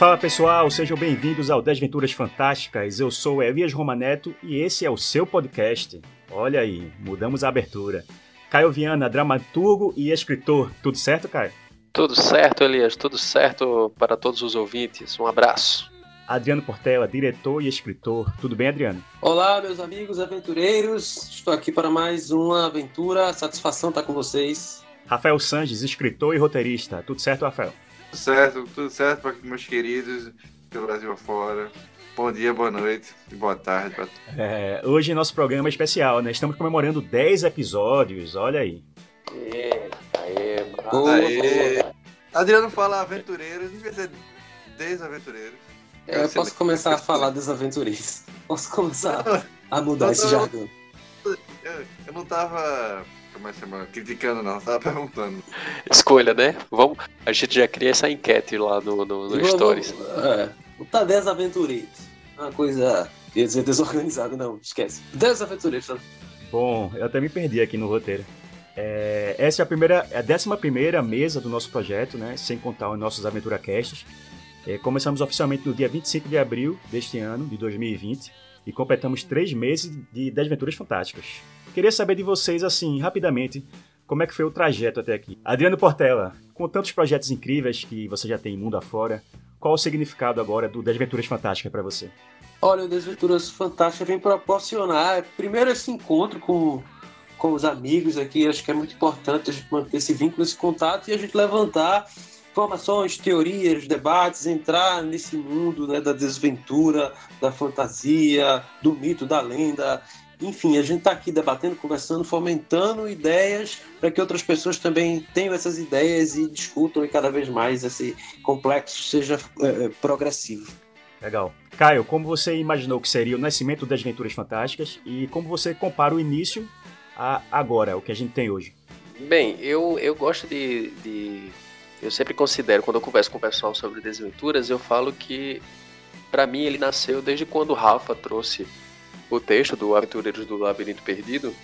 Fala pessoal, sejam bem-vindos ao Desventuras Fantásticas. Eu sou Elias Romaneto e esse é o seu podcast. Olha aí, mudamos a abertura. Caio Viana, dramaturgo e escritor. Tudo certo, Caio? Tudo certo, Elias, tudo certo para todos os ouvintes. Um abraço. Adriano Portela, diretor e escritor. Tudo bem, Adriano? Olá, meus amigos aventureiros. Estou aqui para mais uma aventura. Satisfação estar com vocês. Rafael Sanches, escritor e roteirista. Tudo certo, Rafael? Tudo certo, tudo certo para meus queridos pelo Brasil afora. Bom dia, boa noite e boa tarde. Pra... É, hoje nosso programa é especial, né? Estamos comemorando 10 episódios, olha aí. Aê, aê, boa, aê. Boa. Adriano fala aventureiros, devia ser desaventureiros. É, eu posso começar a falar desaventureiros. Posso começar a mudar esse jargão. Eu, eu não tava é que chama? Criticando não, tava perguntando. Escolha, né? Vamos, a gente já cria essa enquete lá no, no, no Stories. É, o tá 10 aventureiros. Uma coisa, ia dizer desorganizada, não, esquece. 10 aventureiros. Tá? Bom, eu até me perdi aqui no roteiro. É, essa é a primeira, é a décima primeira mesa do nosso projeto, né? Sem contar os nossos Aventura Casts. É, começamos oficialmente no dia 25 de abril deste ano, de 2020, e completamos três meses de Desventuras Fantásticas. Queria saber de vocês, assim, rapidamente, como é que foi o trajeto até aqui. Adriano Portela, com tantos projetos incríveis que você já tem mundo afora, qual o significado agora do Desventuras Fantásticas para você? Olha, o Desventuras Fantásticas vem proporcionar, primeiro, esse encontro com, com os amigos aqui. Acho que é muito importante a gente manter esse vínculo, esse contato e a gente levantar informações, teorias, debates, entrar nesse mundo né, da desventura, da fantasia, do mito, da lenda. Enfim, a gente está aqui debatendo, conversando, fomentando ideias para que outras pessoas também tenham essas ideias e discutam e cada vez mais esse complexo seja é, progressivo. Legal. Caio, como você imaginou que seria o nascimento das Aventuras Fantásticas e como você compara o início a agora, o que a gente tem hoje? Bem, eu, eu gosto de, de eu sempre considero, quando eu converso com o pessoal sobre desventuras, eu falo que, para mim, ele nasceu desde quando o Rafa trouxe o texto do Aventureiros do Labirinto Perdido.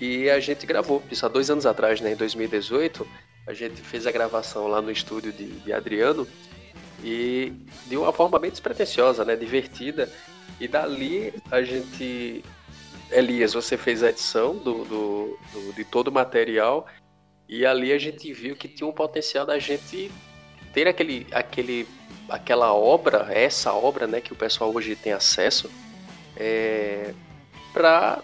E a gente gravou, isso há dois anos atrás, né, em 2018. A gente fez a gravação lá no estúdio de, de Adriano e de uma forma bem despretensiosa, né, divertida. E dali a gente. Elias, você fez a edição do, do, do de todo o material e ali a gente viu que tinha um potencial da gente ter aquele, aquele, aquela obra, essa obra, né, que o pessoal hoje tem acesso, é, para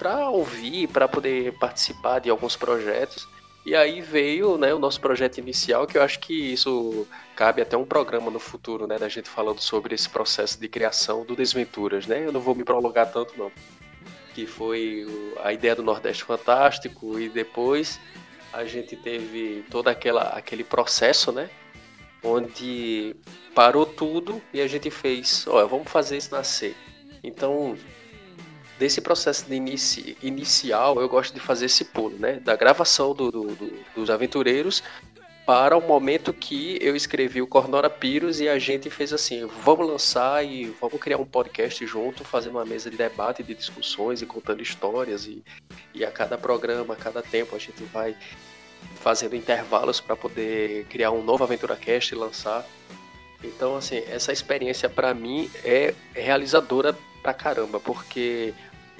para ouvir, para poder participar de alguns projetos. E aí veio né, o nosso projeto inicial, que eu acho que isso cabe até um programa no futuro, né, da gente falando sobre esse processo de criação do Desventuras, né? Eu não vou me prolongar tanto não. Que foi a ideia do Nordeste Fantástico e depois a gente teve todo aquela, aquele processo, né? Onde parou tudo e a gente fez, olha, vamos fazer isso nascer. Então, desse processo de inici, inicial, eu gosto de fazer esse pulo, né? Da gravação do, do, do, dos aventureiros para o momento que eu escrevi o Cornora Pyrus e a gente fez assim, vamos lançar e vamos criar um podcast junto, fazendo uma mesa de debate, de discussões e contando histórias e, e a cada programa, a cada tempo a gente vai fazendo intervalos para poder criar um novo Aventura Cast e lançar. Então, assim, essa experiência para mim é realizadora pra caramba, porque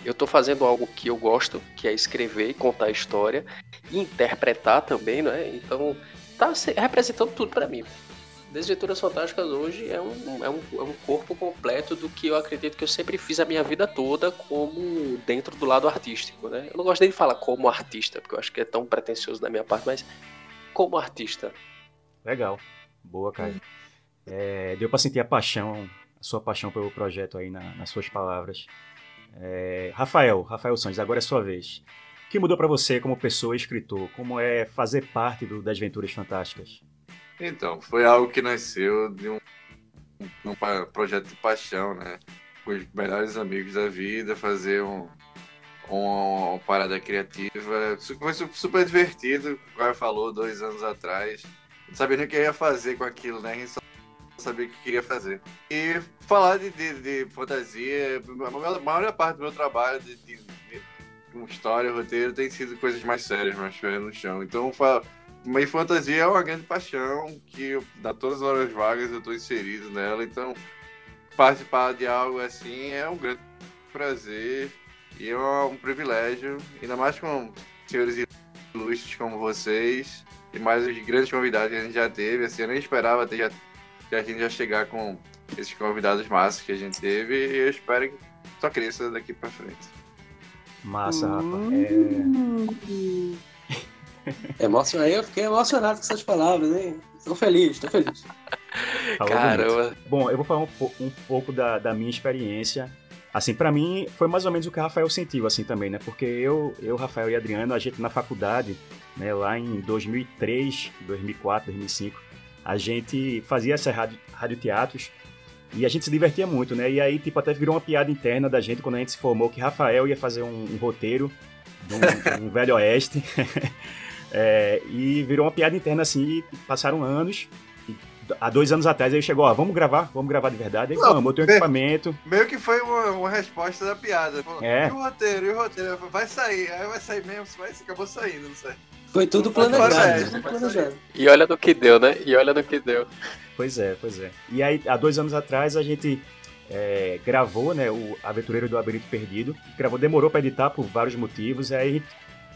eu tô fazendo algo que eu gosto, que é escrever e contar a história, e interpretar também, né? Então, tá representando tudo para mim. Desventuras Fantásticas hoje é um, é, um, é um corpo completo do que eu acredito que eu sempre fiz a minha vida toda como dentro do lado artístico, né? Eu não gosto nem de falar como artista, porque eu acho que é tão pretencioso da minha parte, mas como artista. Legal. Boa, Caio. É, deu para sentir a paixão, sua paixão pelo projeto aí na, nas suas palavras. É, Rafael, Rafael Santos, agora é sua vez. O que mudou para você como pessoa e escritor? Como é fazer parte do, das Aventuras Fantásticas? Então, foi algo que nasceu de um, um projeto de paixão, né? Com os melhores amigos da vida, fazer um, uma, uma parada criativa. Foi super divertido, o Caio falou dois anos atrás. Não sabia nem o que ia fazer com aquilo, né? A gente só sabia o que queria fazer. E falar de, de, de fantasia, a maior parte do meu trabalho de, de, de história, roteiro, tem sido coisas mais sérias, mais pés no chão. Então, Mas fantasia é uma grande paixão que dá todas as horas vagas eu estou inserido nela, então participar de algo assim é um grande prazer e é um privilégio, ainda mais com senhores ilustres como vocês e mais os grandes convidados que a gente já teve. Assim, eu nem esperava ter já, que a gente já chegar com esses convidados massas que a gente teve e eu espero que só cresça daqui para frente. Massa, Rafa. É... Emocionado. Eu fiquei emocionado com essas palavras, hein? Tô feliz, tô feliz. Caramba. Bom, eu vou falar um, um pouco da, da minha experiência Assim, para mim, foi mais ou menos o que o Rafael sentiu, assim, também, né? Porque eu, eu Rafael e Adriano, a gente na faculdade, né, lá em 2003, 2004, 2005, a gente fazia essas rádio, radioteatros e a gente se divertia muito, né? E aí, tipo, até virou uma piada interna da gente quando a gente se formou que Rafael ia fazer um, um roteiro de um, um Velho Oeste. é, e virou uma piada interna assim, e passaram anos há dois anos atrás, ele chegou, ó, vamos gravar, vamos gravar de verdade. Aí, não, vamos, eu tenho equipamento. Meio que foi uma, uma resposta da piada. é. E o roteiro, e o roteiro? Vai sair, aí vai sair mesmo, vai, acabou saindo, não sei. Foi tudo planejado. Tudo planejado. E olha no que deu, né? E olha no que deu. Pois é, pois é. E aí, há dois anos atrás, a gente é, gravou, né, o Aventureiro do Labirinto Perdido. Gravou, demorou para editar por vários motivos. Aí,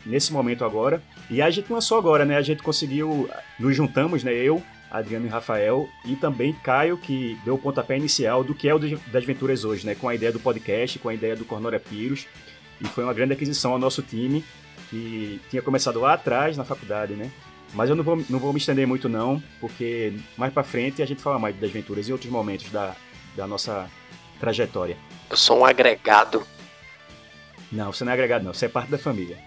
nesse momento agora, e a gente não é só agora, né? A gente conseguiu, nos juntamos, né? Eu, Adriano e Rafael, e também Caio, que deu o pontapé inicial do que é o das Aventuras hoje, né? Com a ideia do podcast, com a ideia do Cornória Pyrus. E foi uma grande aquisição ao nosso time, que tinha começado lá atrás, na faculdade, né? Mas eu não vou, não vou me estender muito, não, porque mais pra frente a gente fala mais das aventuras em outros momentos da, da nossa trajetória. Eu sou um agregado. Não, você não é agregado, não. Você é parte da família.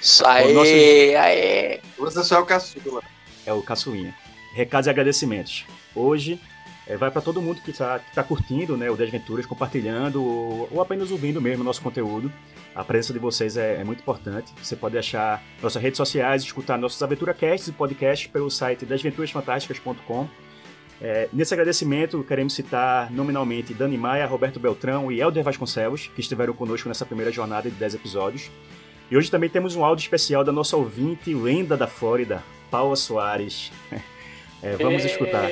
Isso aí, nosso... aí. Você só é o caçula. É o caçulinha recados e agradecimentos. Hoje é, vai para todo mundo que está tá curtindo né, o Desventuras, compartilhando ou, ou, apenas ouvindo mesmo o nosso conteúdo. A presença de vocês é, é, muito importante. Você pode achar nossas redes sociais, escutar nossos Aventura Casts e podcasts pelo site desventurasfantásticas.com. É, nesse agradecimento, queremos citar nominalmente Dani Maia, Roberto Beltrão e Helder Vasconcelos, que estiveram conosco nessa primeira jornada de 10 episódios. E hoje também temos um áudio especial da nossa ouvinte, lenda da Flórida, Paula Soares. É, vamos é... escutar.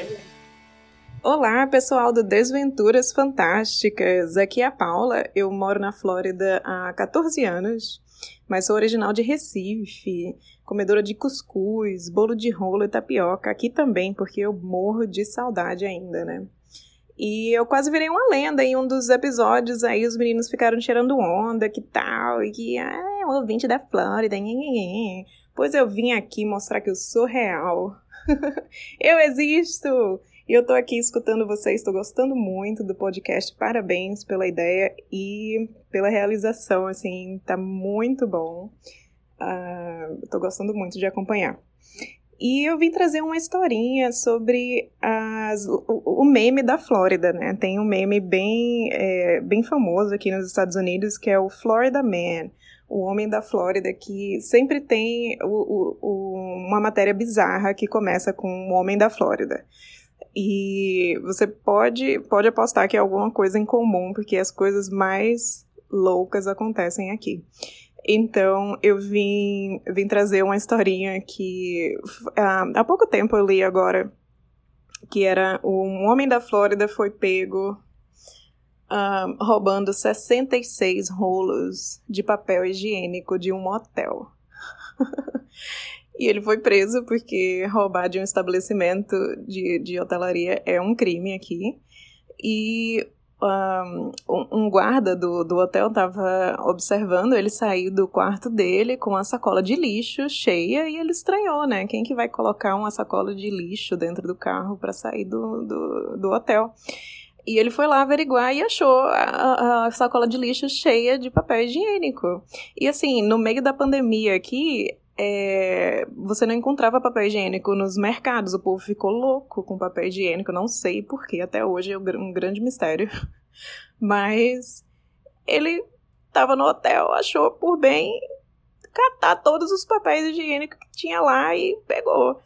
Olá, pessoal do Desventuras Fantásticas. Aqui é a Paula. Eu moro na Flórida há 14 anos, mas sou original de Recife, comedora de cuscuz, bolo de rolo e tapioca. Aqui também, porque eu morro de saudade ainda, né? E eu quase virei uma lenda em um dos episódios. Aí os meninos ficaram tirando onda, que tal, e que ah, é um ouvinte da Flórida. Pois eu vim aqui mostrar que eu sou real. eu existo! E eu tô aqui escutando vocês, tô gostando muito do podcast. Parabéns pela ideia e pela realização, assim, tá muito bom. Uh, tô gostando muito de acompanhar. E eu vim trazer uma historinha sobre as, o, o meme da Flórida, né? Tem um meme bem, é, bem famoso aqui nos Estados Unidos que é o Florida Man o Homem da Flórida, que sempre tem o, o, uma matéria bizarra que começa com o Homem da Flórida. E você pode, pode apostar que é alguma coisa em comum, porque as coisas mais loucas acontecem aqui. Então, eu vim, vim trazer uma historinha que uh, há pouco tempo eu li agora, que era um homem da Flórida foi pego um, roubando 66 rolos de papel higiênico de um motel. e ele foi preso porque roubar de um estabelecimento de, de hotelaria é um crime aqui. E um, um guarda do, do hotel estava observando ele sair do quarto dele com a sacola de lixo cheia e ele estranhou, né? Quem que vai colocar uma sacola de lixo dentro do carro para sair do, do, do hotel? E ele foi lá averiguar e achou a, a, sacola de lixo cheia de papel higiênico. E assim, no meio da pandemia aqui, é, você não encontrava papel higiênico nos mercados. O povo ficou louco com papel higiênico. Não sei porquê, até hoje é um grande mistério. Mas ele estava no hotel, achou por bem catar todos os papéis higiênicos que tinha lá e pegou.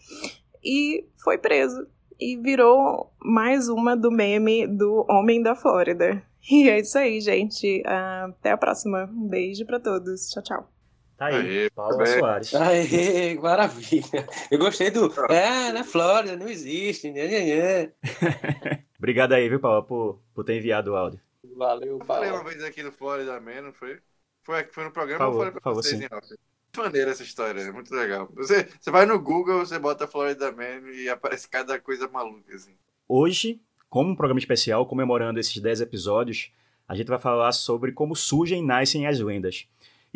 E foi preso e virou mais uma do meme do Homem da Flórida. E é isso aí, gente. Uh, até a próxima. Um beijo para todos. Tchau, tchau. Tá aí, Aê, Paula Soares. Aê, maravilha. Eu gostei do. É, na Flórida, não existe. Né, né, né. Obrigado aí, viu, Paula, por, por ter enviado o áudio. Valeu, Paula. Eu falei uma vez aqui no Flórida Man, não foi? Foi, foi no programa favor, ou falei pra favor, vocês sim. em off? maneira essa história, é muito legal. Você, você vai no Google, você bota Florida Man e aparece cada coisa maluca, assim. Hoje, como um programa especial comemorando esses 10 episódios, a gente vai falar sobre como surgem e nascem as lendas.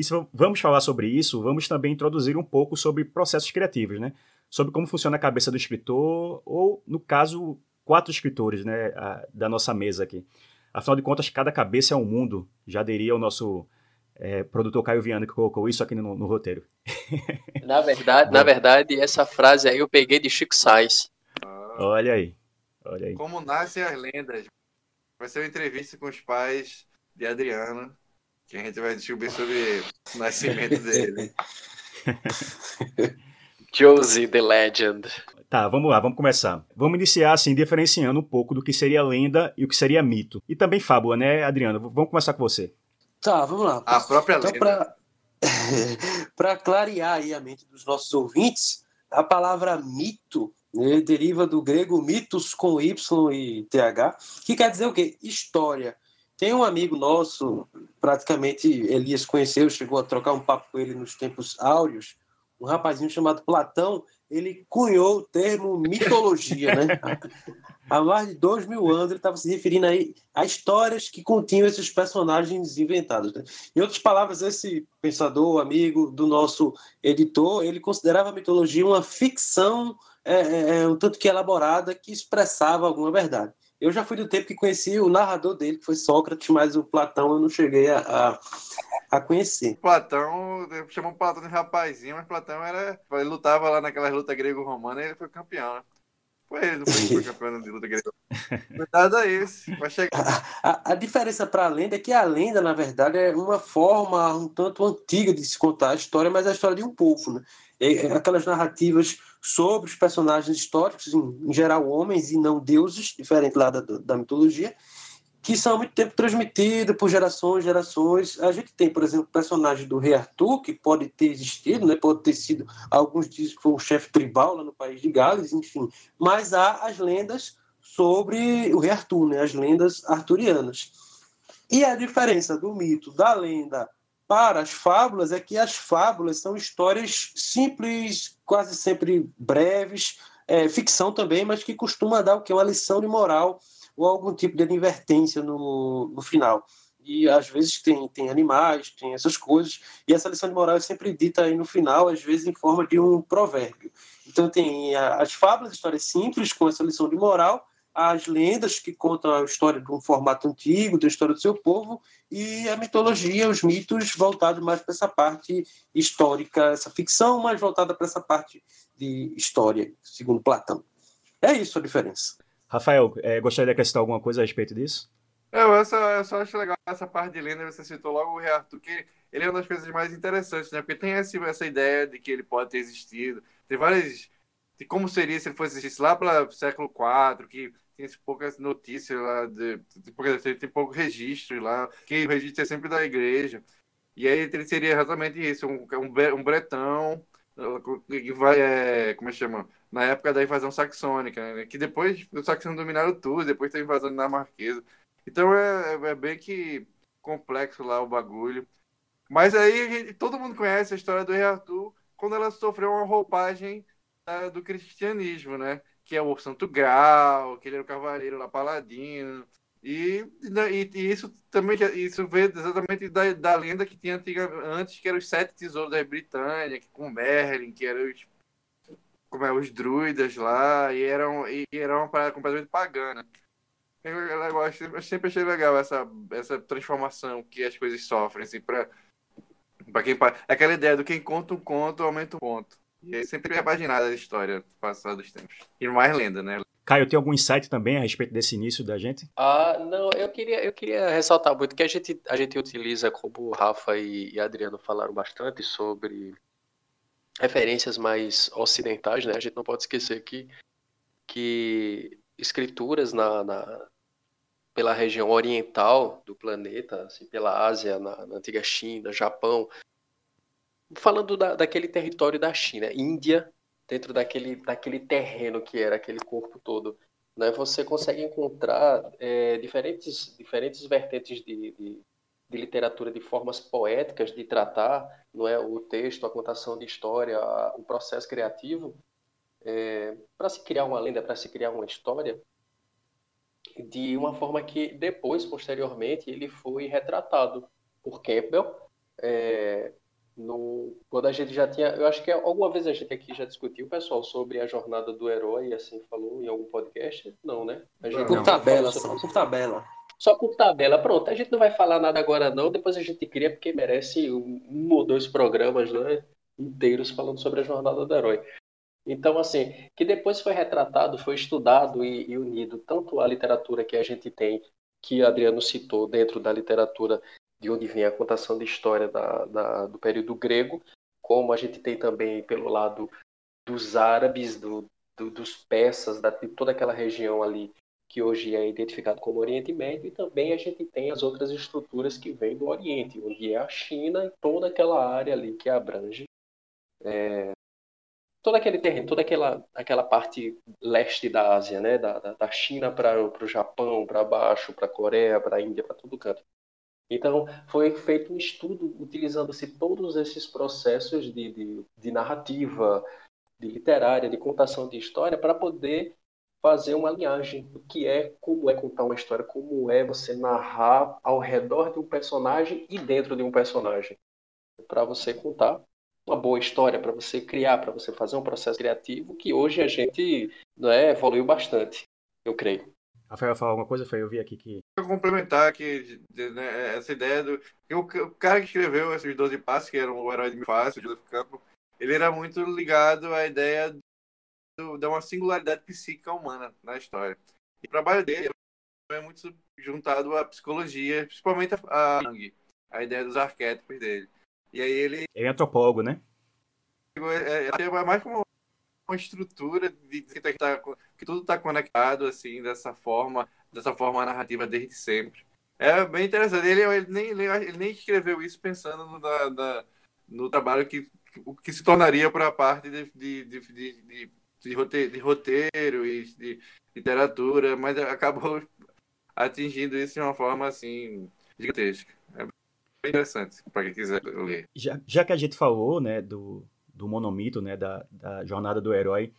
E se vamos falar sobre isso, vamos também introduzir um pouco sobre processos criativos, né? Sobre como funciona a cabeça do escritor, ou, no caso, quatro escritores, né, a, da nossa mesa aqui. Afinal de contas, cada cabeça é um mundo, já diria o nosso é, produtor Caio Viana que colocou isso aqui no, no roteiro. Na verdade, na verdade, essa frase aí eu peguei de Chico Sainz. Ah, olha aí, olha aí. Como nascem as lendas. Vai ser uma entrevista com os pais de Adriano, que a gente vai descobrir sobre o nascimento dele. Josie the Legend. Tá, vamos lá, vamos começar. Vamos iniciar assim, diferenciando um pouco do que seria lenda e o que seria mito. E também fábula, né, Adriano? Vamos começar com você. Tá, vamos lá. A própria então, lenda. Para clarear aí a mente dos nossos ouvintes, a palavra mito né, deriva do grego mitos com Y e TH, que quer dizer o quê? História. Tem um amigo nosso, praticamente Elias conheceu, chegou a trocar um papo com ele nos tempos áureos, um rapazinho chamado Platão, ele cunhou o termo mitologia, né? Há mais de dois mil anos ele estava se referindo aí a histórias que continham esses personagens inventados. Né? Em outras palavras, esse pensador, amigo do nosso editor, ele considerava a mitologia uma ficção é, é, é um tanto que elaborada que expressava alguma verdade. Eu já fui do tempo que conheci o narrador dele, que foi Sócrates, mas o Platão eu não cheguei a, a, a conhecer. Platão, chamou Platão de rapazinho, mas Platão era. Ele lutava lá naquelas lutas grego-romana e ele foi campeão, né? Foi ele, não foi, foi campeão de luta grego. Cuidado a esse, vai chegar. A, a, a diferença para a lenda é que a lenda, na verdade, é uma forma um tanto antiga de se contar a história, mas é a história de um povo, né? É, é aquelas narrativas sobre os personagens históricos, em, em, geral homens e não deuses, diferente lá da, da mitologia, que são há muito tempo transmitidos por gerações e gerações. A gente tem, por exemplo, o personagem do rei Arthur, que pode ter existido, né? pode ter sido, alguns dizem que foi um chefe tribal lá no país de Gales, enfim. Mas há as lendas sobre o rei Arthur, né? as lendas arturianas. E a diferença do mito, da lenda as fábulas é que as fábulas são histórias simples, quase sempre breves, é, ficção também, mas que costuma dar o que? Uma lição de moral ou algum tipo de advertência no, no final. E às vezes tem, tem animais, tem essas coisas, e essa lição de moral é sempre dita aí no final, às vezes em forma de um provérbio. Então tem as fábulas, histórias simples com essa lição de moral, as lendas que contam a história de um formato antigo, da história do seu povo, e a mitologia, os mitos voltados mais para essa parte histórica, essa ficção mais voltada para essa parte de história, segundo Platão. É isso a diferença. Rafael, é, gostaria de acrescentar alguma coisa a respeito disso? Eu, eu, só, eu só acho legal essa parte de lenda, você citou logo o Rei Arthur, que ele é uma das coisas mais interessantes, né? Porque tem essa, essa ideia de que ele pode ter existido. Tem várias. De como seria se ele fosse existir lá para o século IV, que tem poucas notícias lá, de, de, tem pouco registro lá, que o registro é sempre da igreja. E aí ele seria exatamente isso, um, um, um bretão que vai, é, como é que chama? Na época da invasão saxônica, né? que depois os saxões dominaram tudo, depois da invasão dinamarquesa. Então é, é, é, bem que complexo lá o bagulho. Mas aí gente, todo mundo conhece a história do rei Arthur quando ela sofreu uma roupagem do cristianismo, né? Que é o Santo Grau, que ele era o cavaleiro lá, paladino. E, e, e, isso também isso veio exatamente da, da lenda que tinha antiga, antes, que eram os sete tesouros da Britânia, que, com Merlin, que eram os, como é, os druidas lá, e, eram, e, era uma parada completamente pagana. Eu, eu, eu, sempre achei legal essa, essa transformação que as coisas sofrem, assim, pra, pra quem. É aquela ideia do quem conta um conto, aumenta um ponto. E aí sempre imaginado a história passada dos tempos. E mais lenda, né? Caio, tem algum insight também a respeito desse início da gente? Ah, não, eu queria, eu queria ressaltar muito que a gente, a gente utiliza, como o Rafa e, e Adriano falaram bastante sobre referências mais ocidentais, né? A gente não pode esquecer que, que escrituras na, na pela região oriental do planeta, assim, pela Ásia, na, na antiga China, Japão, falando da, daquele território da China, Índia, dentro daquele, daquele terreno que era aquele corpo todo, né, você consegue encontrar é, diferentes, diferentes vertentes de, de, de, literatura, de formas poéticas de tratar não é, o texto, a contação de história, a, o processo criativo, é, para se criar uma lenda, para se criar uma história, de uma forma que depois, posteriormente, ele foi retratado por Campbell, é, no, quando a gente já tinha, eu acho que alguma vez a gente aqui já discutiu, pessoal, sobre a jornada do herói, assim falou em algum podcast? Não, né? A gente por tabela, só, por tabela. Só por tabela, pronto. A gente não vai falar nada agora não, depois a gente cria porque merece um, um ou dois programas, né, inteiros falando sobre a jornada do herói. Então, assim, que depois foi retratado, foi estudado e, e unido tanto a literatura que a gente tem, que Adriano citou dentro da literatura de onde vem a contação de história da, da, do período grego, como a gente tem também pelo lado dos árabes, do, do, dos persas, da, de toda aquela região ali que hoje é identificado como Oriente Médio, e também a gente tem as outras estruturas que vêm do Oriente, onde é a China e toda aquela área ali que abrange é, todo aquele terreno, toda aquela, aquela parte leste da Ásia, né, da, da China para o Japão, para baixo, para a Coreia, para a Índia, para todo canto. Então, foi feito um estudo utilizando-se todos esses processos de, de, de, narrativa, de literária, de contação de história, para poder fazer uma linhagem do que é, como é contar uma história, como é você narrar ao redor de um personagem e dentro de um personagem. Para você contar uma boa história, para você criar, para você fazer um processo criativo que hoje a gente não é, evoluiu bastante, eu creio. Rafael falar alguma coisa? Foi eu vi aqui que. Eu complementar que né, essa ideia do. O, o, cara que escreveu esses 12 passos, que era o herói de Fácil, o Joseph Campbell, ele era muito ligado à ideia do, de uma singularidade psíquica humana na história. E o trabalho dele é muito juntado à psicologia, principalmente a, a, a ideia dos arquétipos dele. E aí ele. Ele é antropólogo, né? É, é, é mais como uma estrutura de, de, tá, que tudo está conectado assim dessa forma, dessa forma narrativa desde sempre. É bem interessante. Ele, ele, nem, ele nem escreveu isso pensando no, no trabalho que, que se tornaria para a parte de, de, de, de, roteiro, de roteiro e de literatura, mas acabou atingindo isso de uma forma assim gigantesca. É bem interessante para quem quiser ler. Já, já que a gente falou né, do, do monomito, né, da, da jornada do herói,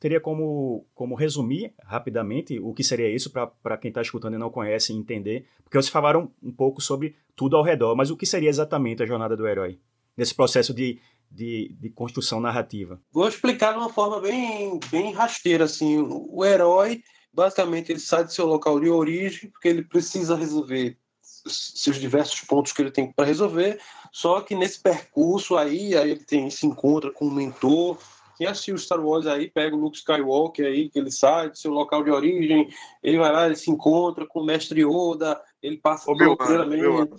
teria como, como resumir rapidamente o que seria isso para quem está escutando e não conhece entender? Porque vocês falaram um pouco sobre tudo ao redor, mas o que seria exatamente a jornada do herói? Nesse processo de, de, de construção narrativa. Vou explicar de uma forma bem, bem rasteira. Assim. O herói, basicamente, ele sai do seu local de origem porque ele precisa resolver seus diversos pontos que ele tem para resolver. Só que nesse percurso aí, aí ele tem, se encontra com um mentor. Quem assistiu Star Wars aí, pega o Luke Skywalker aí, que ele sai do seu local de origem, ele vai lá, ele se encontra com o mestre Yoda, ele passa treinamento.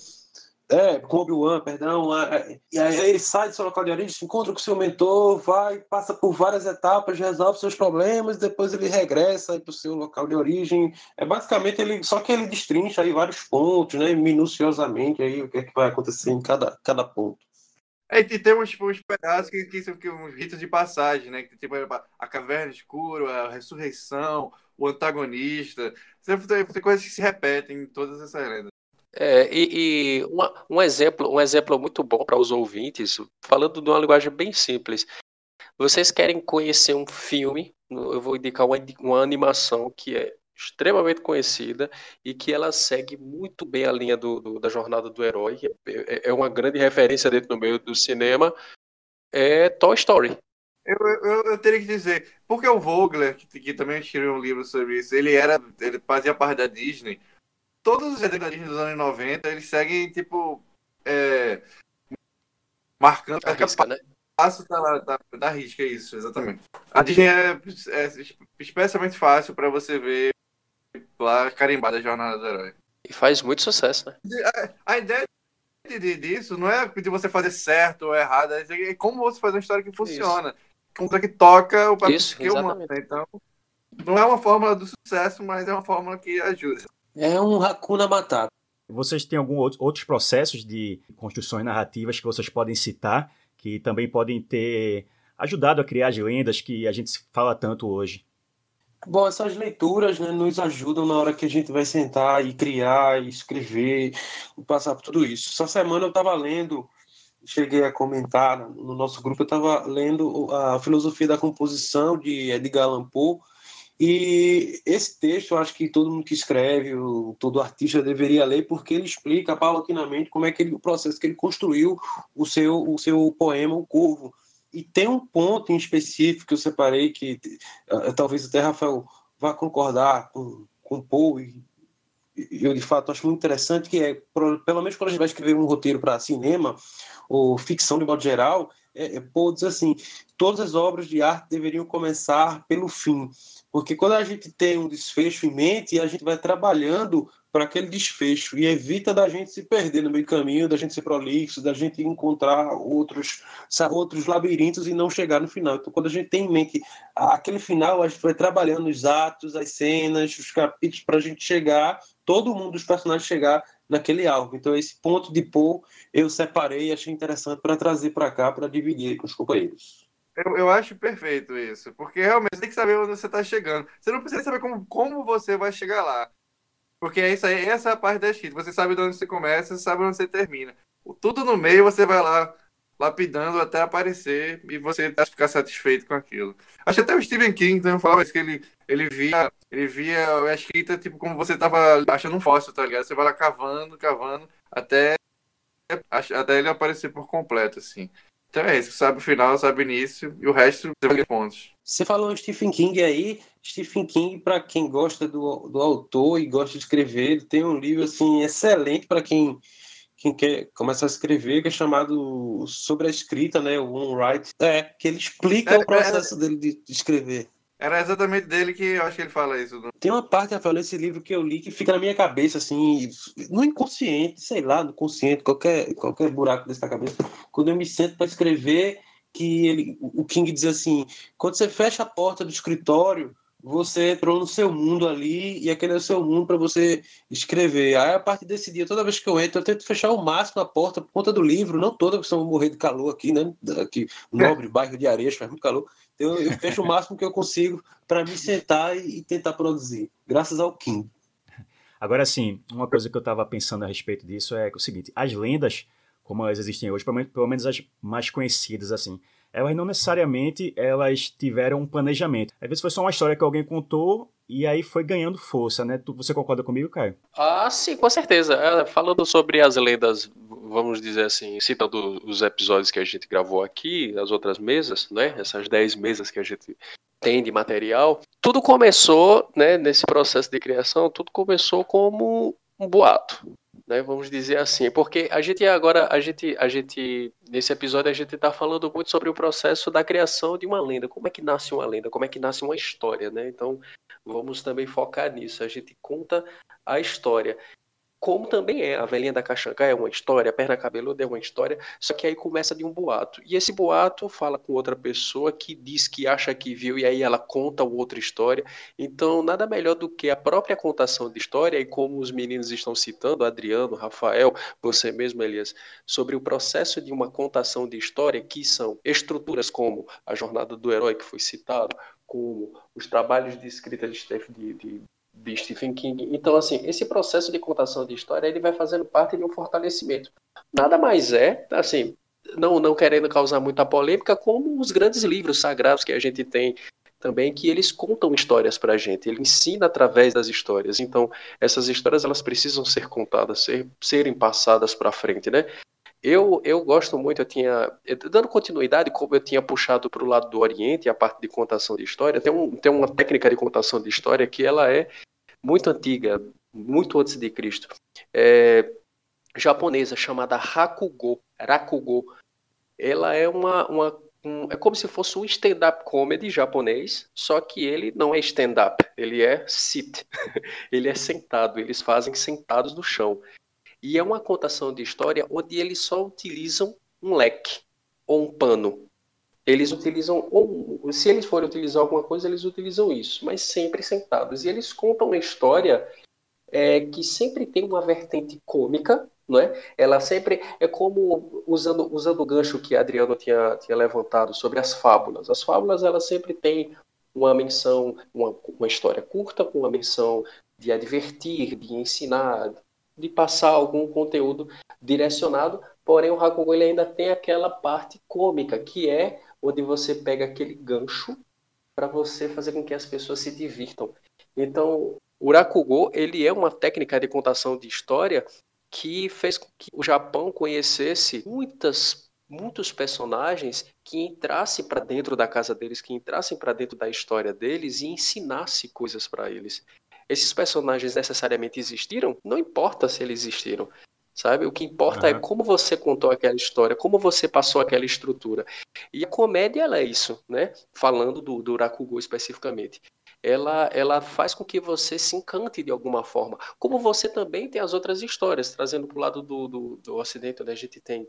É, com Obi-Wan, perdão. E aí ele sai do seu local de origem, se encontra com seu mentor, vai, passa por várias etapas, resolve seus problemas, depois ele regressa para o seu local de origem. É basicamente ele, só que ele destrincha aí vários pontos, né, minuciosamente aí o que é que vai acontecer em cada, cada ponto. É, e tem uns, uns pedaços que, que que, uns ritos de passagem, né? Que, tipo, a caverna escura, a ressurreição, o antagonista. Sempre tem, tem coisas que se repetem em todas essas lendas. É, e, e uma, um, exemplo, um exemplo muito bom para os ouvintes, falando de uma linguagem bem simples. Vocês querem conhecer um filme? Eu vou indicar uma, uma animação que é extremamente conhecida e que ela segue muito bem a linha do, do da jornada do herói. É, é, uma grande referência dentro do meio do cinema. É Toy Story. Eu, eu, eu, teria que dizer, porque o Vogler, que, que, também escreveu um livro sobre isso, ele era, ele fazia parte da Disney todos os Disney dos anos 90, eles seguem, tipo, é, marcando a risca, né? passo da, da, da risca, é isso, exatamente. A Disney é, é especialmente fácil para você ver lá carimbada a jornada do herói. E faz muito sucesso, né? A, a ideia de, disso não é de você fazer certo ou errado, é como você fazer uma história que funciona. Isso. Como que toca o papel que humano. Então, não é uma fórmula do sucesso, mas é uma fórmula que ajuda. É um Hakuna Matata. Vocês têm algum outro, outros processos de construções narrativas que vocês podem citar que também podem ter ajudado a criar as lendas que a gente fala tanto hoje. Bom, essas leituras né, nos ajudam na hora que a gente vai sentar e criar, e escrever, e passar por tudo isso. Essa semana eu estava lendo, cheguei a comentar no nosso grupo, eu estava lendo a Filosofia da Composição de Edgar Allan Poe, e esse texto eu acho que todo mundo que escreve, todo artista deveria ler, porque ele explica paulatinamente como é que ele, o processo que ele construiu o seu, o seu poema, O Corvo. E tem um ponto em específico que eu separei, que uh, talvez até Rafael vá concordar com, com Paul, e eu de fato acho muito interessante, que é, pelo menos quando a gente vai escrever um roteiro para cinema, ou ficção de modo geral, é, é, Paul diz assim, todas as obras de arte deveriam começar pelo fim. Porque quando a gente tem um desfecho em mente, a gente vai trabalhando para aquele desfecho e evita da gente se perder no meio caminho, da gente ser prolixo, da gente encontrar outros, outros labirintos e não chegar no final. Então, quando a gente tem em mente aquele final, a gente vai trabalhando os atos, as cenas, os capítulos para a gente chegar, todo mundo dos personagens chegar naquele alvo. Então, esse ponto de Paul eu separei e achei interessante para trazer para cá, para dividir com os companheiros. Eu, eu acho perfeito isso, porque realmente você tem que saber onde você está chegando. Você não precisa saber como, como você vai chegar lá. Porque é isso aí, essa é a parte da escrita. Você sabe de onde você começa, você sabe onde você termina. Tudo no meio você vai lá lapidando até aparecer e você ficar satisfeito com aquilo. Acho até o Stephen King também falava isso, que ele, ele via ele via a escrita tipo como você estava achando um fóssil, tá ligado? Você vai lá cavando, cavando, até, até ele aparecer por completo, assim. Então é isso, sabe o final, sabe o início e o resto você vai pontos. Você falou Stephen King aí, Stephen King, para quem gosta do, do autor e gosta de escrever, ele tem um livro assim excelente para quem quem quer começar a escrever, que é chamado Sobre a Escrita, né? O One Write. É, que ele explica é, o processo é, dele de escrever. Era exatamente dele que eu acho que ele fala isso. Tem uma parte, Rafael, nesse livro que eu li que fica na minha cabeça, assim, no inconsciente, sei lá, no consciente, qualquer, qualquer buraco dessa cabeça. Quando eu me sento para escrever, que ele, o King diz assim: quando você fecha a porta do escritório, você entrou no seu mundo ali e aquele é o seu mundo para você escrever. Aí, a partir desse dia, toda vez que eu entro, eu tento fechar o máximo a porta por conta do livro, não toda, porque senão eu vou morrer de calor aqui, né? Aqui, nobre bairro de Areias, faz muito calor. Então, eu fecho o máximo que eu consigo para me sentar e, tentar produzir, graças ao Kim. Agora, sim, uma coisa que eu estava pensando a respeito disso é o seguinte: as lendas, como elas existem hoje, pelo menos as mais conhecidas, assim, elas não necessariamente elas tiveram um planejamento. Às vezes foi só uma história que alguém contou e aí foi ganhando força, né? Você concorda comigo, Caio? Ah, sim, com certeza. É, falando sobre as lendas, vamos dizer assim, citando os episódios que a gente gravou aqui, as outras mesas, né? Essas 10 mesas que a gente tem de material, tudo começou, né, nesse processo de criação, tudo começou como um boato né? Vamos dizer assim, porque a gente agora, a gente, a gente nesse episódio a gente está falando muito sobre o processo da criação de uma lenda. Como é que nasce uma lenda? Como é que nasce uma história, né? Então vamos também focar nisso. A gente conta a história como também é. A velhinha da Caxangá é uma história, a perna cabeluda é uma história, só que aí começa de um boato. E esse boato fala com outra pessoa que diz que acha que viu e aí ela conta outra história. Então, nada melhor do que a própria contação de história e como os meninos estão citando, Adriano, Rafael, você mesmo, Elias, sobre o processo de uma contação de história, que são estruturas como a jornada do herói que foi citado, como os trabalhos de escrita de, de, de de Stephen King. Então, assim, esse processo de contação de história ele vai fazendo parte de um fortalecimento. Nada mais é, assim, não, não querendo causar muita polêmica, como os grandes livros sagrados que a gente tem também, que eles contam histórias para a gente, ele ensina através das histórias. Então, essas histórias elas precisam ser contadas, ser, serem passadas para frente, né? Eu, eu gosto muito, eu tinha. Dando continuidade, como eu tinha puxado para o lado do Oriente, a parte de contação de história, tem, um, tem uma técnica de contação de história que ela é muito antiga, muito antes de Cristo, é, japonesa, chamada Rakugo. Rakugo. Ela é uma, uma um, é como se fosse um stand-up comedy japonês, só que ele não é stand-up, ele é sit. ele é sentado, eles fazem sentados no chão. E é uma contação de história onde eles só utilizam um leque ou um pano. Eles utilizam, ou se eles forem utilizar alguma coisa, eles utilizam isso, mas sempre sentados. E eles contam uma história é, que sempre tem uma vertente cômica, não é? Ela sempre é como usando usando o gancho que Adriano tinha, tinha levantado sobre as fábulas. As fábulas elas sempre têm uma menção, uma, uma história curta com uma menção de advertir, de ensinar, de passar algum conteúdo direcionado. Porém, o Hakugo ele ainda tem aquela parte cômica que é onde você pega aquele gancho para você fazer com que as pessoas se divirtam. Então, o Rakugo ele é uma técnica de contação de história que fez com que o Japão conhecesse muitas muitos personagens que entrassem para dentro da casa deles, que entrassem para dentro da história deles e ensinasse coisas para eles. Esses personagens necessariamente existiram? Não importa se eles existiram, sabe? O que importa uhum. é como você contou aquela história, como você passou aquela estrutura. E a comédia ela é isso, né? Falando do, do Rakugo especificamente ela, ela faz com que você se encante de alguma forma. Como você também tem as outras histórias, trazendo para o lado do, do, do Ocidente, onde a gente tem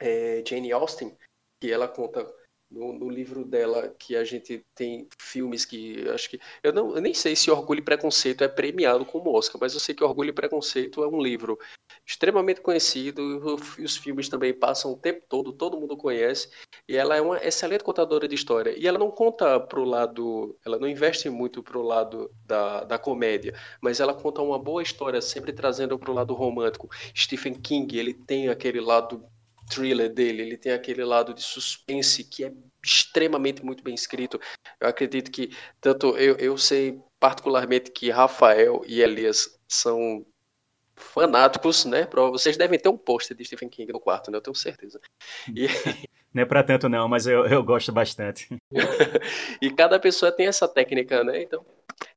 é, Jane Austen, que ela conta no, no, livro dela que a gente tem filmes que acho que eu não eu nem sei se Orgulho e Preconceito é premiado como Oscar, mas eu sei que Orgulho e Preconceito é um livro extremamente conhecido e os filmes também passam o tempo todo, todo mundo conhece e ela é uma excelente contadora de história e ela não conta pro lado, ela não investe muito pro lado da, da comédia, mas ela conta uma boa história sempre trazendo pro lado romântico. Stephen King ele tem aquele lado thriller dele, ele tem aquele lado de suspense que é extremamente muito bem escrito. Eu acredito que, tanto eu, eu sei particularmente que Rafael e Elias são fanáticos, né? Vocês devem ter um pôster de Stephen King no quarto, né? Eu tenho certeza. E... Não é para tanto não, mas eu, eu gosto bastante. e cada pessoa tem essa técnica, né? Então,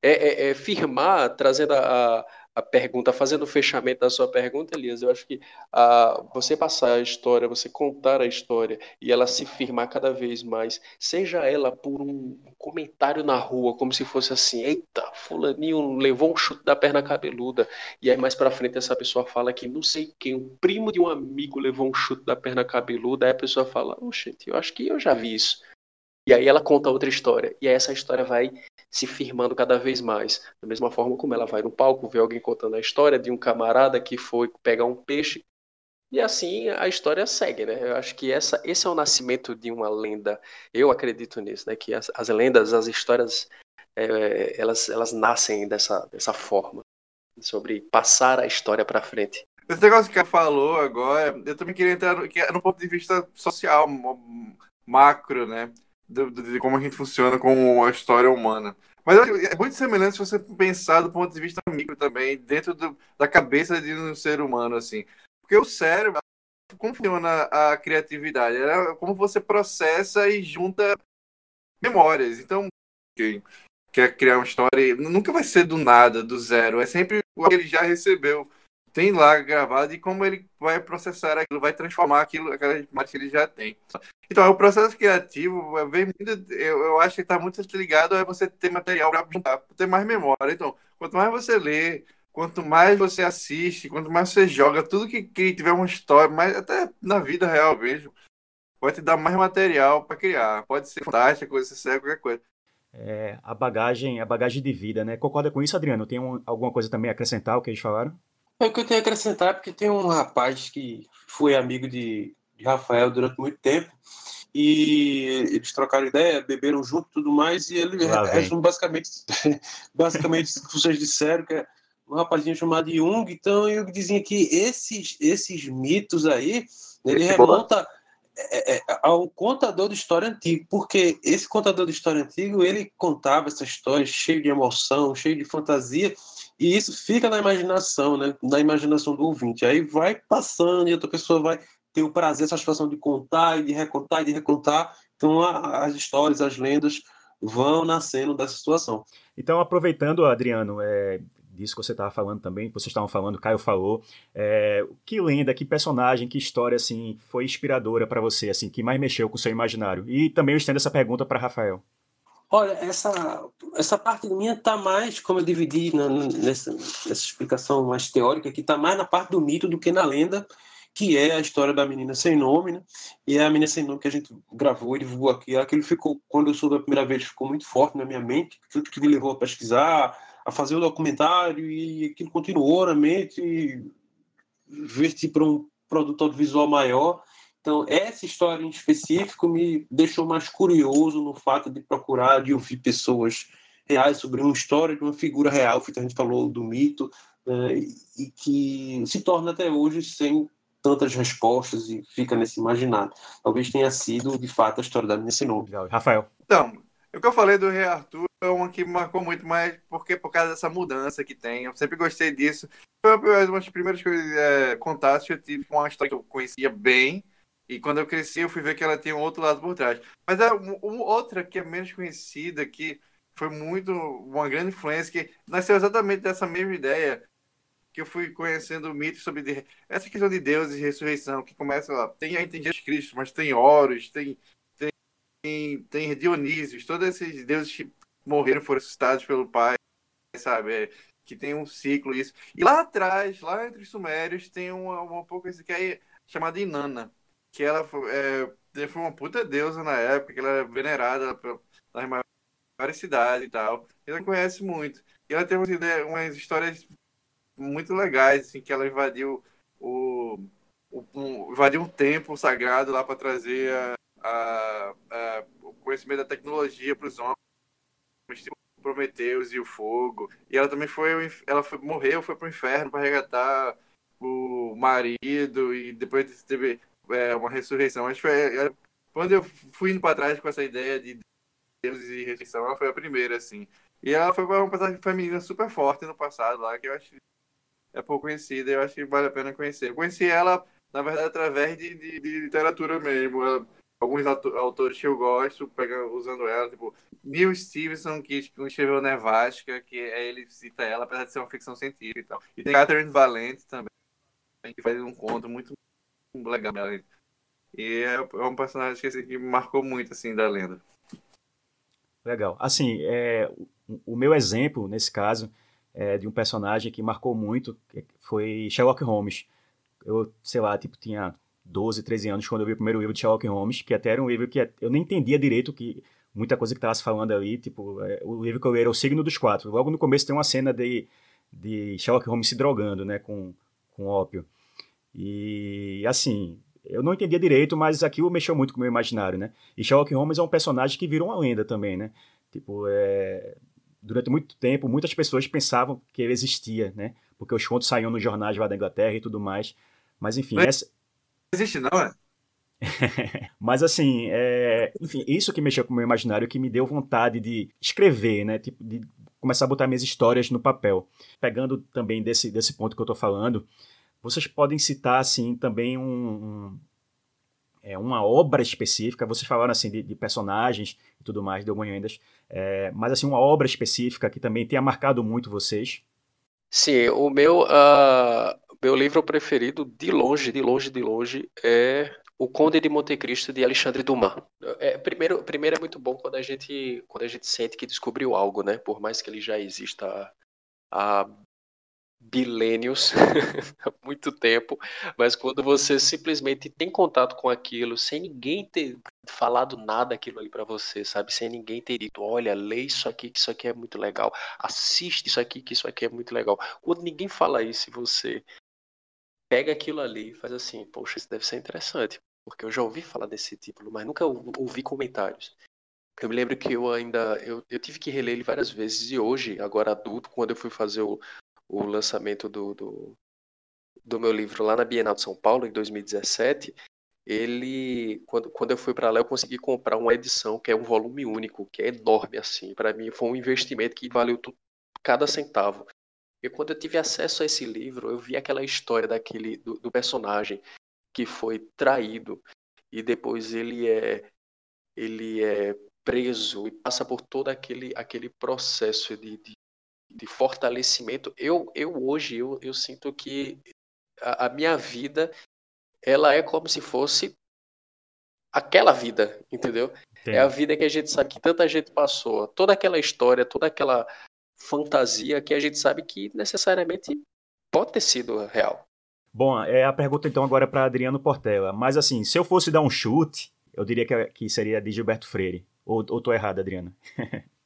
é, é, é firmar, trazendo a, a pergunta, fazendo o fechamento da sua pergunta, Elias, eu acho que a, você passar a história, você contar a história e ela se firmar cada vez mais, seja ela por um comentário na rua, como se fosse assim, eita, fulaninho levou um chute da perna cabeluda, e aí mais pra frente essa pessoa fala que não sei quem, o primo de um amigo levou um chute da perna cabeluda, aí a pessoa fala, oxente, eu acho que eu já vi isso. E aí ela conta outra história. E aí essa história vai se firmando cada vez mais. Da mesma forma como ela vai no palco, vê alguém contando a história de um camarada que foi pegar um peixe. E assim a história segue, né? Eu acho que essa, esse é o nascimento de uma lenda. Eu acredito nisso, né? Que as, as lendas, as histórias, é, elas, elas nascem dessa, dessa forma. Sobre passar a história para frente. Esse negócio que ela falou agora, eu também queria entrar no, é no ponto de vista social, macro, né? De, de, como a gente funciona com a história humana. Mas é muito semelhante se você pensar do ponto de vista micro também, dentro do, da cabeça de um ser humano, assim. Porque o cérebro, como funciona a criatividade? É como você processa e junta memórias. Então, quem quer criar uma história, nunca vai ser do nada, do zero. É sempre o que ele já recebeu tem lá gravado e como ele vai processar aquilo, vai transformar aquilo, aquela imagem que ele já tem. Então, o processo criativo vem muito, eu, eu acho que está muito ligado a você ter material para juntar, ter mais memória. Então, quanto mais você lê, quanto mais você assiste, quanto mais você joga, tudo que, que tiver uma história, mas até na vida real mesmo, pode te dar mais material para criar. Pode ser fantástica, coisa, ser qualquer coisa. É, a bagagem, a bagagem de vida, né? Concorda com isso, Adriano? Tem um, alguma coisa também a acrescentar o que eles falaram? É o que eu tenho a acrescentar, porque tem um rapaz que foi amigo de, de Rafael durante muito tempo, e eles trocaram ideia, beberam junto tudo mais, e ele restam basicamente, basicamente o que vocês disseram, que é um rapazinho chamado Jung, então Jung dizia que esses, esses mitos aí, ele remonta é, é, ao contador de história antigo, porque esse contador de história antigo, ele contava essa história cheio de emoção, cheio de fantasia, e isso fica na imaginação, né? Na imaginação do ouvinte. Aí vai passando e outra pessoa vai ter o prazer, a satisfação de contar e de recontar e de recontar. Então a, as histórias, as lendas vão nascendo dessa situação. Então, aproveitando, Adriano, é, disso que você estava falando também, que vocês estavam falando, Caio falou, é, que lenda, que personagem, que história assim foi inspiradora para você, assim, que mais mexeu com o seu imaginário? E também eu estendo essa pergunta para Rafael. Olha, essa, essa parte minha está mais, como eu dividi na, nessa, nessa explicação mais teórica, que está mais na parte do mito do que na lenda, que é a história da menina sem nome, né? E a menina sem nome que a gente gravou e divulgou aqui. Aquilo ficou, quando eu soube a primeira vez, ficou muito forte na minha mente, tudo que me levou a pesquisar, a fazer o documentário, e aquilo continuou na mente. E verti para um produto audiovisual maior. Então, essa história em específico me deixou mais curioso no fato de procurar, de ouvir pessoas reais sobre uma história de uma figura real, que a gente falou do mito, né, e que se torna até hoje sem tantas respostas e fica nesse imaginário. Talvez tenha sido, de fato, a história da minha Sinop. Rafael. Então, o que eu falei do Rei Arthur é uma que marcou muito, mas porque por causa dessa mudança que tem. Eu sempre gostei disso. Foi uma das primeiras coisas, é, contatos que eu tive com uma história que eu conhecia bem. E quando eu cresci, eu fui ver que ela tinha um outro lado por trás. Mas é uma outra que é menos conhecida, que foi muito uma grande influência, que nasceu exatamente dessa mesma ideia que eu fui conhecendo o mito sobre essa questão de Deus e ressurreição, que começa lá, tem, tem Jesus Cristo, mas tem Horus, tem, tem, tem Dionísios, todos esses deuses que morreram foram ressuscitados pelo Pai, sabe? É, que tem um ciclo isso. E lá atrás, lá entre os sumérios, tem uma, uma pouco isso que é chamada Inanna, que ela é, foi uma puta deusa na época, que ela é venerada nas maiores cidades e tal. Ela conhece muito. E ela tem umas, umas histórias muito legais, assim, que ela invadiu o, o um, invadiu um templo sagrado lá para trazer a, a, a, o conhecimento da tecnologia para os homens, tipo Prometeus e o fogo. E ela também foi, ela foi, morreu, foi para o inferno para resgatar o marido e depois teve é, uma ressurreição. Mas foi, é, quando eu fui indo para trás com essa ideia de Deus e ressurreição, ela foi a primeira, assim. E ela foi uma personagem feminina super forte no passado lá, que eu acho é pouco conhecida, eu acho que vale a pena conhecer. Eu conheci ela, na verdade, através de, de, de literatura mesmo. Ela, alguns autores que eu gosto, pegando, usando ela, tipo, Neil Stevenson, que escreveu Nevasca, que é, ele cita ela, apesar de ser uma ficção científica e tal. E tem Catherine Valente também, que faz um conto muito legal. E é, é um personagem que, assim, que marcou muito, assim, da lenda. Legal. Assim, é, o meu exemplo, nesse caso, é, de um personagem que marcou muito, foi Sherlock Holmes. Eu, sei lá, tipo, tinha 12, 13 anos quando eu vi o primeiro livro de Sherlock Holmes, que até era um livro que eu nem entendia direito que muita coisa que estava se falando ali, tipo, é, o livro que eu li era O Signo dos Quatro. Logo no começo tem uma cena de, de Sherlock Holmes se drogando, né, com, com ópio. E, assim, eu não entendia direito, mas aquilo mexeu muito com o meu imaginário, né? E Sherlock Holmes é um personagem que virou uma lenda também, né? Tipo, é, durante muito tempo, muitas pessoas pensavam que ele existia, né? Porque os contos saíam nos jornais lá da Inglaterra e tudo mais. Mas, enfim, Mas, essa... Não existe não, é? Mas assim, é... enfim, isso que mexeu com o meu imaginário, que me deu vontade de escrever, né? Tipo, de começar a botar minhas histórias no papel. Pegando também desse, desse ponto que eu estou falando, vocês podem citar, assim, também um, um é, uma obra específica, vocês falaram assim de, de personagens e tudo mais, de algumas é, mas assim, uma obra específica que também tenha marcado muito vocês? Sim, o meu, uh, meu livro preferido, de longe, de longe, de longe, é O Conde de Monte Cristo, de Alexandre Dumas. É, primeiro, primeiro é muito bom quando a, gente, quando a gente sente que descobriu algo, né? Por mais que ele já exista há bilênios, há muito tempo, mas quando você simplesmente tem contato com aquilo, sem ninguém ter falado nada aquilo ali para você, sabe? Sem ninguém ter dito, olha, lê isso aqui, que isso aqui é muito legal, assiste isso aqui, que isso aqui é muito legal. Quando ninguém fala isso e você pega aquilo ali e faz assim, poxa, isso deve ser interessante, porque eu já ouvi falar desse título, mas nunca ouvi comentários. Eu me lembro que eu ainda eu, eu tive que reler ele várias vezes e hoje, agora adulto, quando eu fui fazer o, o lançamento do, do, do meu livro lá na Bienal de São Paulo, em 2017, ele quando, quando eu fui para lá eu consegui comprar uma edição que é um volume único que é enorme assim. Para mim foi um investimento que valeu tudo, cada centavo. E quando eu tive acesso a esse livro eu vi aquela história daquele do, do personagem que foi traído e depois ele é ele é preso e passa por todo aquele aquele processo de, de de fortalecimento. Eu, eu hoje eu, eu sinto que a, a, minha vida ela é como se fosse aquela vida, entendeu? Sim. É a vida que a gente sabe que tanta gente passou, toda aquela história, toda aquela fantasia que a gente sabe que necessariamente pode ter sido real. Bom, é a pergunta então agora para Adriano Portela. Mas assim, se eu fosse dar um chute, eu diria que, que seria de Gilberto Freire. Ou, ou tô errado, Adriano?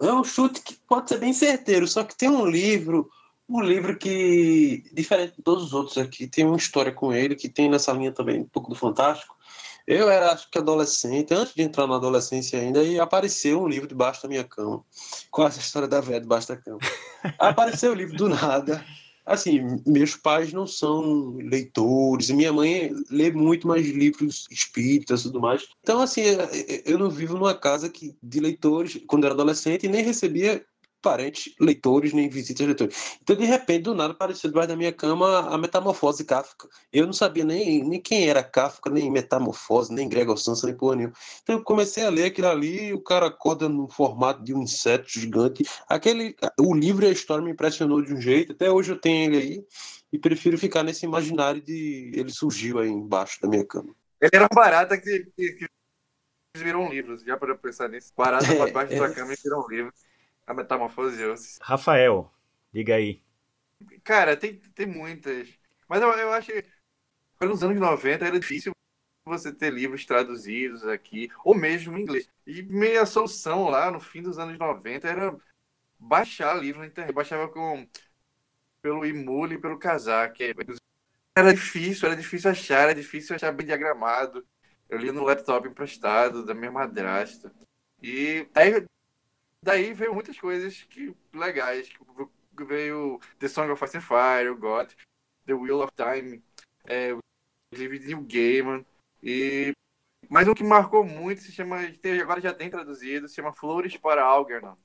é um chute que pode ser bem certeiro, só que tem um livro Um livro que, diferente de todos os outros aqui, tem uma história com ele, que tem nessa linha também um pouco do fantástico. Eu era, acho que adolescente, antes de entrar na adolescência ainda, e apareceu um livro debaixo da minha cama. com essa história da velha debaixo da cama. apareceu o livro do nada. Assim, meus pais não são leitores, minha mãe lê muito mais livros espíritas e tudo mais. Então, assim, eu não vivo numa casa que, de leitores quando era adolescente e nem recebia parentes leitores, nem visitas leitores. Então, de repente, do nada, apareceu debaixo da minha cama a Metamorfose Kafka. Eu não sabia nem, nem quem era Kafka, nem Metamorfose, nem Gregor Samsa, nem porra nenhuma. Então, eu comecei a ler aquilo ali, o cara acorda no formato de um inseto gigante. Aquele, o livro e a história me impressionou de um jeito, até hoje eu tenho ele aí, e prefiro ficar nesse imaginário de ele surgiu aí embaixo da minha cama. Ele era um barata que, que, que virou um livro, já para pensar nisso. Barata é, debaixo é. da cama e virou um livro. A metamorfose. Rafael, diga aí. Cara, tem, tem muitas. Mas eu, eu acho que nos anos 90 era difícil você ter livros traduzidos aqui, ou mesmo em inglês. E meia solução lá no fim dos anos 90 era baixar livro na internet. Baixava com pelo Imule e pelo Kazak. Era difícil, era difícil achar, era difícil achar bem diagramado. Eu li no laptop emprestado da minha madrasta. E aí daí veio muitas coisas que legais. Veio The Song of Ice and Fire, God, The Wheel of Time, é, o livro de New Gaiman. E mas um que marcou muito se chama, agora já tem traduzido, se chama Flores para Algernon,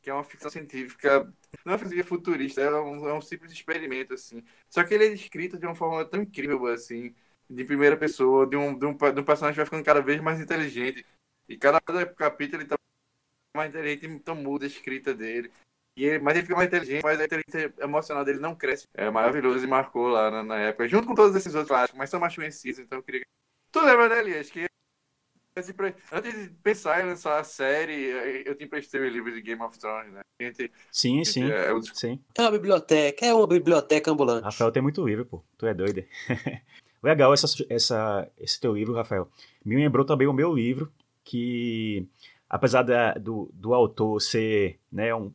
que é uma ficção científica, não é ficção futurista, é um, é um simples experimento assim. Só que ele é escrito de uma forma tão incrível assim, de primeira pessoa, de um, de um, de um personagem que vai ficando cada vez mais inteligente. E cada capítulo ele tá mais inteligente, então muda a escrita dele. E ele, mas ele fica mais inteligente, mas a inteligência emocional dele não cresce. É maravilhoso e marcou lá na, na época, junto com todos esses outros clássicos, mas são mais conhecidos, então eu queria. Tu lembra, né, Elias? Que antes de pensar em lançar a série, eu te emprestei o livro de Game of Thrones, né? Gente, sim, gente, sim, é, eu... sim. É uma biblioteca, é uma biblioteca ambulante. Rafael tem muito livro, pô. Tu é doido. Legal essa, essa, esse teu livro, Rafael. Me lembrou também o meu livro, que apesar da, do, do autor ser né, um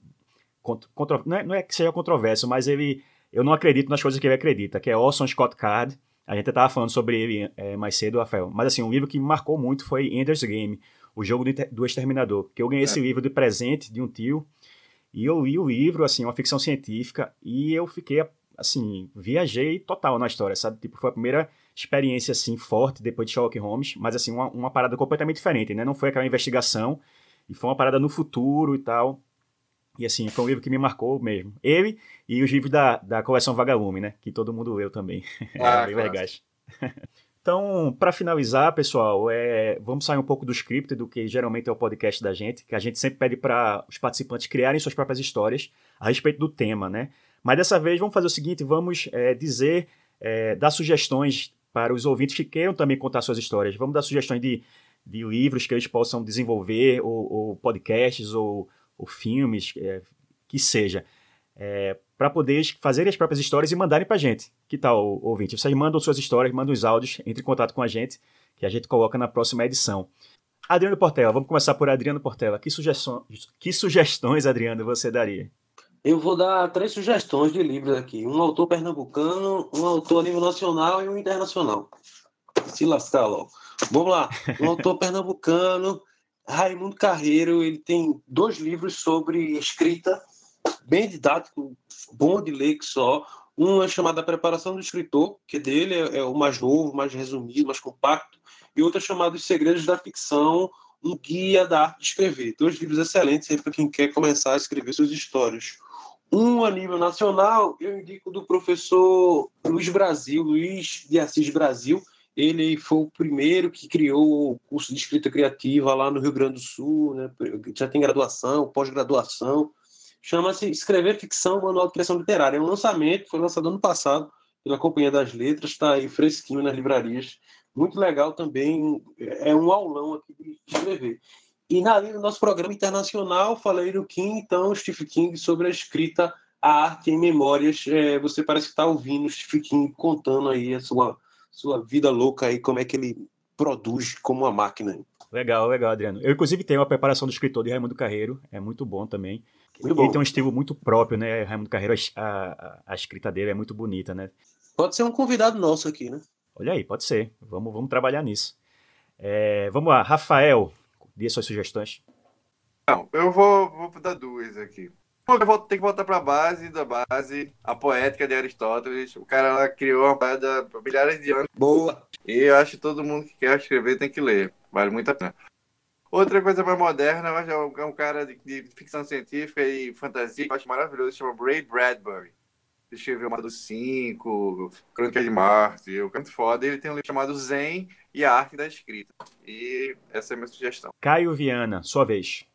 contro, não, é, não, é, que seja controverso, mas ele eu não acredito nas coisas que ele acredita, que é Orson Scott Card. A gente estava falando sobre ele é, mais cedo, Rafael. Mas assim, um livro que me marcou muito foi Ender's Game, o jogo do, do Exterminador. Que eu ganhei é. esse livro de presente de um tio. E eu li o livro, assim, uma ficção científica, e eu fiquei, assim, viajei total na história, sabe? Tipo, foi a primeira experiência assim forte depois de Sherlock Holmes, mas assim uma, uma parada completamente diferente, né? Não foi aquela investigação e foi uma parada no futuro e tal. E assim, foi um livro que me marcou mesmo. Ele e os livros da, da coleção Vagalume, né? Que todo mundo leu também. Ah, bem legais. então, para finalizar, pessoal, é, vamos sair um pouco do script, do que geralmente é o podcast da gente, que a gente sempre pede para os participantes criarem suas próprias histórias a respeito do tema, né? Mas dessa vez vamos fazer o seguinte: vamos é, dizer, é, dar sugestões para os ouvintes que queiram também contar suas histórias. Vamos dar sugestões de, de livros que eles possam desenvolver, ou, ou podcasts, ou, ou filmes, é, que seja, é, para poder fazer as próprias histórias e mandarem para a gente. Que tal, ouvinte? Vocês mandam suas histórias, mandam os áudios, entre em contato com a gente, que a gente coloca na próxima edição. Adriano Portela, vamos começar por Adriano Portela. Que sugestões, que sugestões Adriano, você daria? Eu vou dar três sugestões de livros aqui. Um autor pernambucano, um autor a nível nacional e um internacional. Se lascar logo. Vamos lá. Um autor pernambucano, Raimundo Carreiro, ele tem dois livros sobre escrita, bem didático, bom de ler que só. Um é chamado A Preparação do Escritor, que dele é, é o mais novo, mais resumido, mais compacto. E outro é chamado Os Segredos da Ficção, um guia da arte de escrever. Dois livros excelentes para quem quer começar a escrever suas histórias. Um a nível nacional, eu indico do professor Luiz Brasil, Luiz de Assis Brasil. Ele foi o primeiro que criou o curso de escrita criativa lá no Rio Grande do Sul, né? já tem graduação, pós-graduação. Chama-se Escrever Ficção, Manual de Criação Literária. É um lançamento, foi lançado ano passado pela Companhia das Letras, está aí fresquinho nas livrarias. Muito legal também, é um aulão aqui de escrever. E na linha do nosso programa internacional, falei do King, então, Stephen King, sobre a escrita, a arte em memórias. É, você parece que está ouvindo o Stephen King contando aí a sua, sua vida louca aí, como é que ele produz como uma máquina. Legal, legal, Adriano. Eu, inclusive, tenho a preparação do escritor de Raimundo Carreiro, é muito bom também. Ele tem um estilo muito próprio, né? Raimundo Carreiro, a, a, a, escrita dele é muito bonita, né? Pode ser um convidado nosso aqui, né? Olha aí, pode ser. Vamos, vamos trabalhar nisso. É, vamos lá, Rafael, dê suas sugestões. Não, eu vou, vou dar duas aqui. Eu vou ter que voltar para a base da base, a poética de Aristóteles. O cara lá criou uma parada por milhares de anos. Boa! E eu acho que todo mundo que quer escrever tem que ler. Vale muito a pena. Outra coisa mais moderna, eu acho é um cara de, de ficção científica e fantasia que eu acho maravilhoso, se chama Ray Bradbury. Ele escreveu Mado 5, Crônica de Marte, o canto foda. Ele tem um livro chamado Zen e a Arte da Escrita. E essa é a minha sugestão. Caio Viana, sua vez.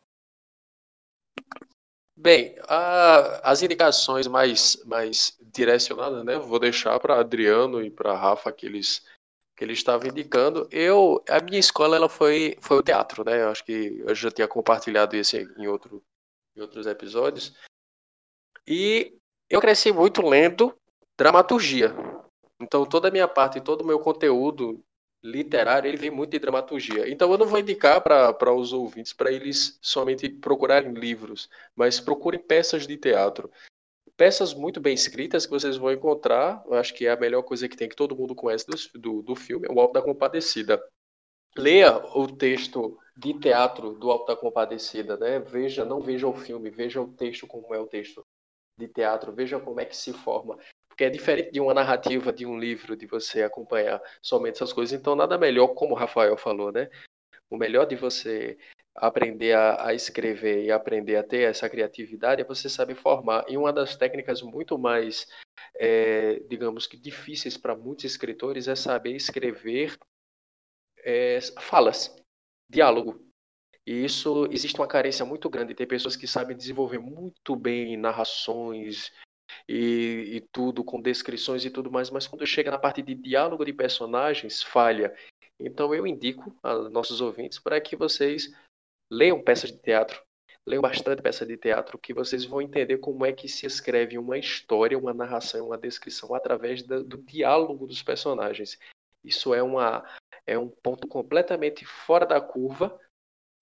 Bem, a, as indicações mais, mais direcionadas, né? Vou deixar para Adriano e para Rafa que eles que ele estava indicando. Eu, a minha escola ela foi foi o teatro, né? Eu acho que eu já tinha compartilhado isso em outro em outros episódios. E eu cresci muito lendo dramaturgia. Então toda a minha parte, todo o meu conteúdo literário, ele vem muito de dramaturgia. Então eu não vou indicar para os ouvintes para eles somente procurarem livros, mas procurem peças de teatro. Peças muito bem escritas que vocês vão encontrar. Eu acho que é a melhor coisa que tem que todo mundo conhece do, do, do filme, é o Alto da Compadecida. Leia o texto de teatro do Alto da Compadecida, né? Veja, não veja o filme, veja o texto como é o texto de teatro, veja como é que se forma. Porque é diferente de uma narrativa de um livro, de você acompanhar somente essas coisas. Então, nada melhor, como o Rafael falou, né? O melhor de você aprender a, a, escrever e aprender a ter essa criatividade é você saber formar. E uma das técnicas muito mais, é, digamos que difíceis para muitos escritores é saber escrever é, falas, diálogo. E isso existe uma carência muito grande. Tem pessoas que sabem desenvolver muito bem narrações, e, e, tudo, com descrições e tudo mais, mas quando chega na parte de diálogo de personagens, falha. Então eu indico a nossos ouvintes para que vocês leiam peças de teatro, leiam bastante peças de teatro, que vocês vão entender como é que se escreve uma história, uma narração, uma descrição através do, do diálogo dos personagens. Isso é, uma, é um ponto completamente fora da curva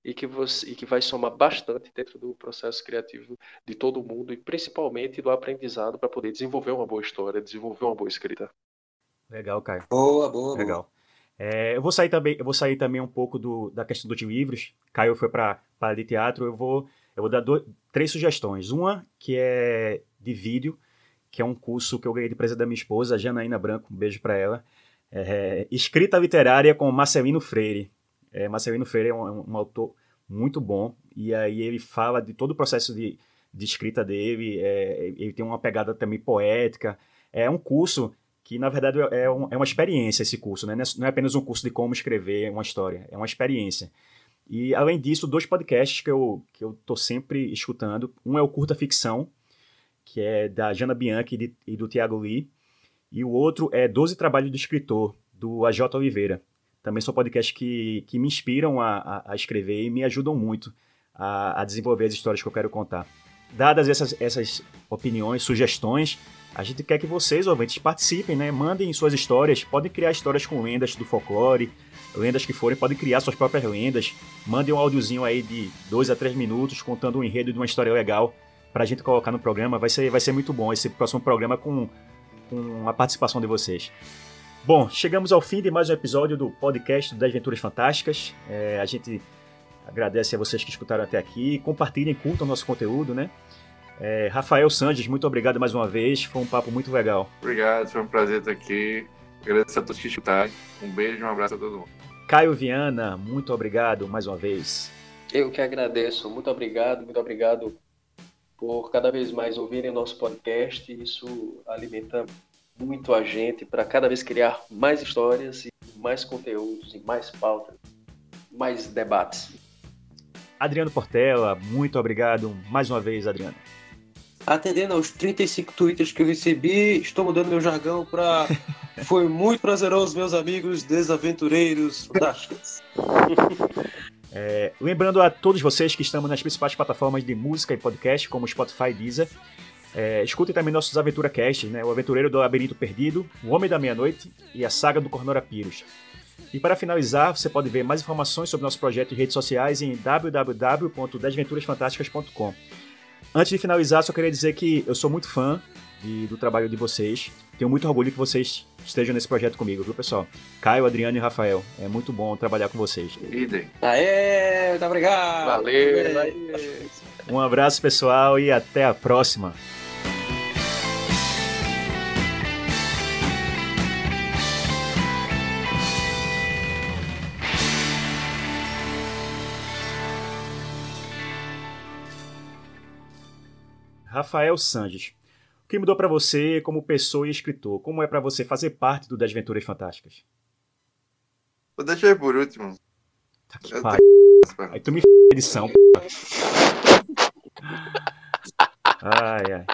e que, você, e que vai somar bastante dentro do processo criativo de todo mundo e principalmente do aprendizado para poder desenvolver uma boa história, desenvolver uma boa escrita. Legal, Caio. Boa, boa, Legal. Boa. É, eu vou sair também, eu vou sair também um pouco do, da questão dos livros. Caio foi para para de teatro. Eu vou, eu vou dar dois, três sugestões. Uma que é de vídeo, que é um curso que eu ganhei de presente da minha esposa, Janaína Branco. Um beijo para ela. É, escrita literária com Marcelino Freire. É, Marcelino Freire é um, um, autor muito bom, e aí ele fala de todo o processo de, de escrita dele, é, ele tem uma pegada também poética. É um curso que, na verdade, é, um, é uma experiência esse curso, né? não é apenas um curso de como escrever uma história, é uma experiência. E, além disso, dois podcasts que eu, que eu tô sempre escutando. Um é o Curta Ficção, que é da Jana Bianchi e, de, e do Tiago Lee, e o outro é Doze Trabalhos do Escritor, do AJ Oliveira também são podcasts que, que me inspiram a, a, a escrever e me ajudam muito a, a, desenvolver as histórias que eu quero contar. Dadas essas, essas opiniões, sugestões, a gente quer que vocês, ouvintes, participem, né? Mandem suas histórias, podem criar histórias com lendas do folclore, lendas que forem, podem criar suas próprias lendas. Mandem um áudiozinho aí de dois a três minutos contando um enredo de uma história legal para a gente colocar no programa. Vai ser, vai ser muito bom esse próximo programa com, com a participação de vocês. Bom, chegamos ao fim de mais um episódio do podcast das Aventuras Fantásticas. É, a gente agradece a vocês que escutaram até aqui. Compartilhem, curtam o nosso conteúdo, né? É, Rafael Sandes, muito obrigado mais uma vez. Foi um papo muito legal. Obrigado, foi um prazer estar aqui. Agradeço a todos que escutaram. Um beijo e um abraço a todo mundo. Caio Viana, muito obrigado mais uma vez. Eu que agradeço. Muito obrigado, muito obrigado por cada vez mais ouvirem o nosso podcast. Isso alimenta muito a gente para cada vez criar mais histórias e mais conteúdos e mais pautas, mais debates. Adriano Portela, muito obrigado mais uma vez, Adriano. Atendendo aos 35 twitters que eu recebi, estou mudando meu jargão para foi muito prazeroso, meus amigos desaventureiros fantásticos. É, lembrando a todos vocês que estamos nas principais plataformas de música e podcast, como Spotify e Deezer, é, escutem também nossos Aventura Casts, né? O Aventureiro do Labirinto Perdido, O Homem da Meia-Noite e a Saga do Cornora Pyrus. E para finalizar, você pode ver mais informações sobre nosso projeto em redes sociais em www.desventurasfantásticas.com. Antes de finalizar, só queria dizer que eu sou muito fã de, do trabalho de vocês. Tenho muito orgulho que vocês estejam nesse projeto comigo, viu, pessoal? Caio, Adriano e Rafael. É muito bom trabalhar com vocês. Idem. Aê, muito obrigado. Valeu. Aê. Um abraço, pessoal, e até a próxima. Rafael Sanches. O que mudou para você como pessoa e escritor? Como é para você fazer parte do Desventuras Fantásticas? Vou deixar por último. Tá que Eu pariu. Aí tu me f... edição. p***. Ai, ai.